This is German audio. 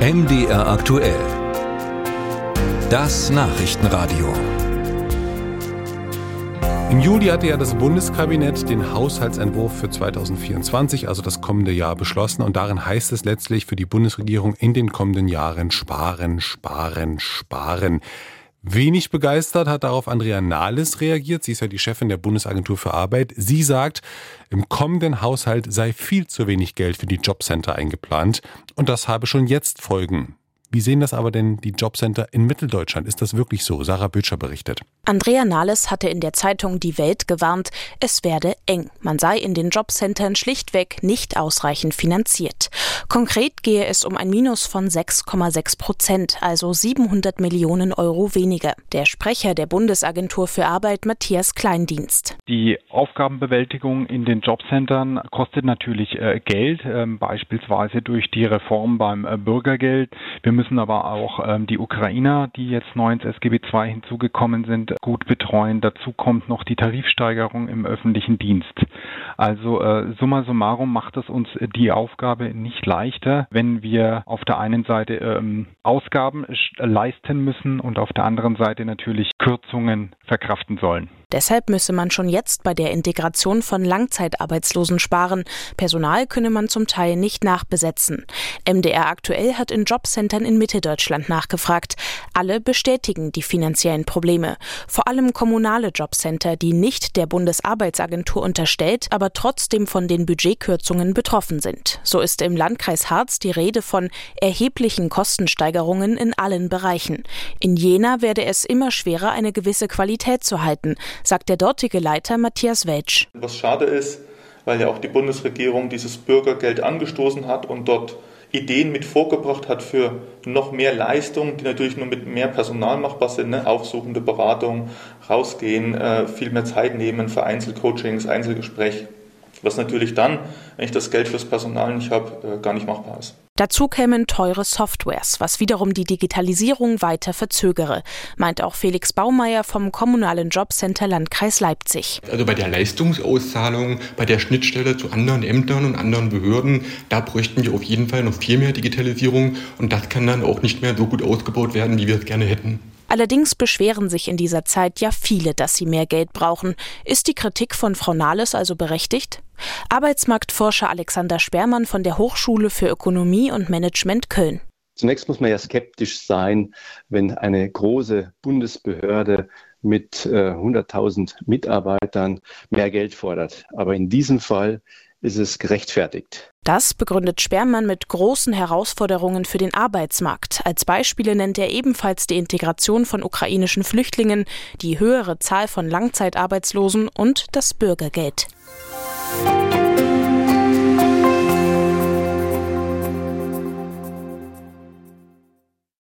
MDR aktuell. Das Nachrichtenradio. Im Juli hatte ja das Bundeskabinett den Haushaltsentwurf für 2024, also das kommende Jahr, beschlossen. Und darin heißt es letztlich für die Bundesregierung in den kommenden Jahren sparen, sparen, sparen. Wenig begeistert hat darauf Andrea Nahles reagiert. Sie ist ja die Chefin der Bundesagentur für Arbeit. Sie sagt, im kommenden Haushalt sei viel zu wenig Geld für die Jobcenter eingeplant. Und das habe schon jetzt Folgen. Wie sehen das aber denn die Jobcenter in Mitteldeutschland? Ist das wirklich so? Sarah Bötscher berichtet. Andrea Nahles hatte in der Zeitung Die Welt gewarnt, es werde eng. Man sei in den Jobcentern schlichtweg nicht ausreichend finanziert. Konkret gehe es um ein Minus von 6,6 Prozent, also 700 Millionen Euro weniger. Der Sprecher der Bundesagentur für Arbeit, Matthias Kleindienst. Die Aufgabenbewältigung in den Jobcentern kostet natürlich äh, Geld, äh, beispielsweise durch die Reform beim äh, Bürgergeld. Wir müssen aber auch ähm, die Ukrainer, die jetzt neu ins SGB II hinzugekommen sind, gut betreuen. Dazu kommt noch die Tarifsteigerung im öffentlichen Dienst. Also äh, summa summarum macht es uns die Aufgabe nicht leichter, wenn wir auf der einen Seite ähm, Ausgaben leisten müssen und auf der anderen Seite natürlich Kürzungen verkraften sollen. Deshalb müsse man schon jetzt bei der Integration von Langzeitarbeitslosen sparen. Personal könne man zum Teil nicht nachbesetzen. MDR aktuell hat in Jobcentern in Mitteldeutschland nachgefragt. Alle bestätigen die finanziellen Probleme. Vor allem kommunale Jobcenter, die nicht der Bundesarbeitsagentur unterstellt, aber trotzdem von den Budgetkürzungen betroffen sind. So ist im Landkreis Harz die Rede von erheblichen Kostensteigerungen in allen Bereichen. In Jena werde es immer schwerer, eine gewisse Qualität zu halten sagt der dortige Leiter Matthias Welsch. Was schade ist, weil ja auch die Bundesregierung dieses Bürgergeld angestoßen hat und dort Ideen mit vorgebracht hat für noch mehr Leistungen, die natürlich nur mit mehr Personal machbar sind, ne? aufsuchende Beratung, rausgehen, äh, viel mehr Zeit nehmen für Einzelcoachings, Einzelgespräch, was natürlich dann, wenn ich das Geld fürs Personal nicht habe, äh, gar nicht machbar ist. Dazu kämen teure Softwares, was wiederum die Digitalisierung weiter verzögere, meint auch Felix Baumeier vom Kommunalen Jobcenter Landkreis Leipzig. Also bei der Leistungsauszahlung, bei der Schnittstelle zu anderen Ämtern und anderen Behörden, da bräuchten wir auf jeden Fall noch viel mehr Digitalisierung und das kann dann auch nicht mehr so gut ausgebaut werden, wie wir es gerne hätten. Allerdings beschweren sich in dieser Zeit ja viele, dass sie mehr Geld brauchen. Ist die Kritik von Frau Nahles also berechtigt? Arbeitsmarktforscher Alexander Sperrmann von der Hochschule für Ökonomie und Management Köln. Zunächst muss man ja skeptisch sein, wenn eine große Bundesbehörde mit äh, 100.000 Mitarbeitern mehr Geld fordert. Aber in diesem Fall ist es gerechtfertigt. Das begründet Sperrmann mit großen Herausforderungen für den Arbeitsmarkt. Als Beispiele nennt er ebenfalls die Integration von ukrainischen Flüchtlingen, die höhere Zahl von Langzeitarbeitslosen und das Bürgergeld.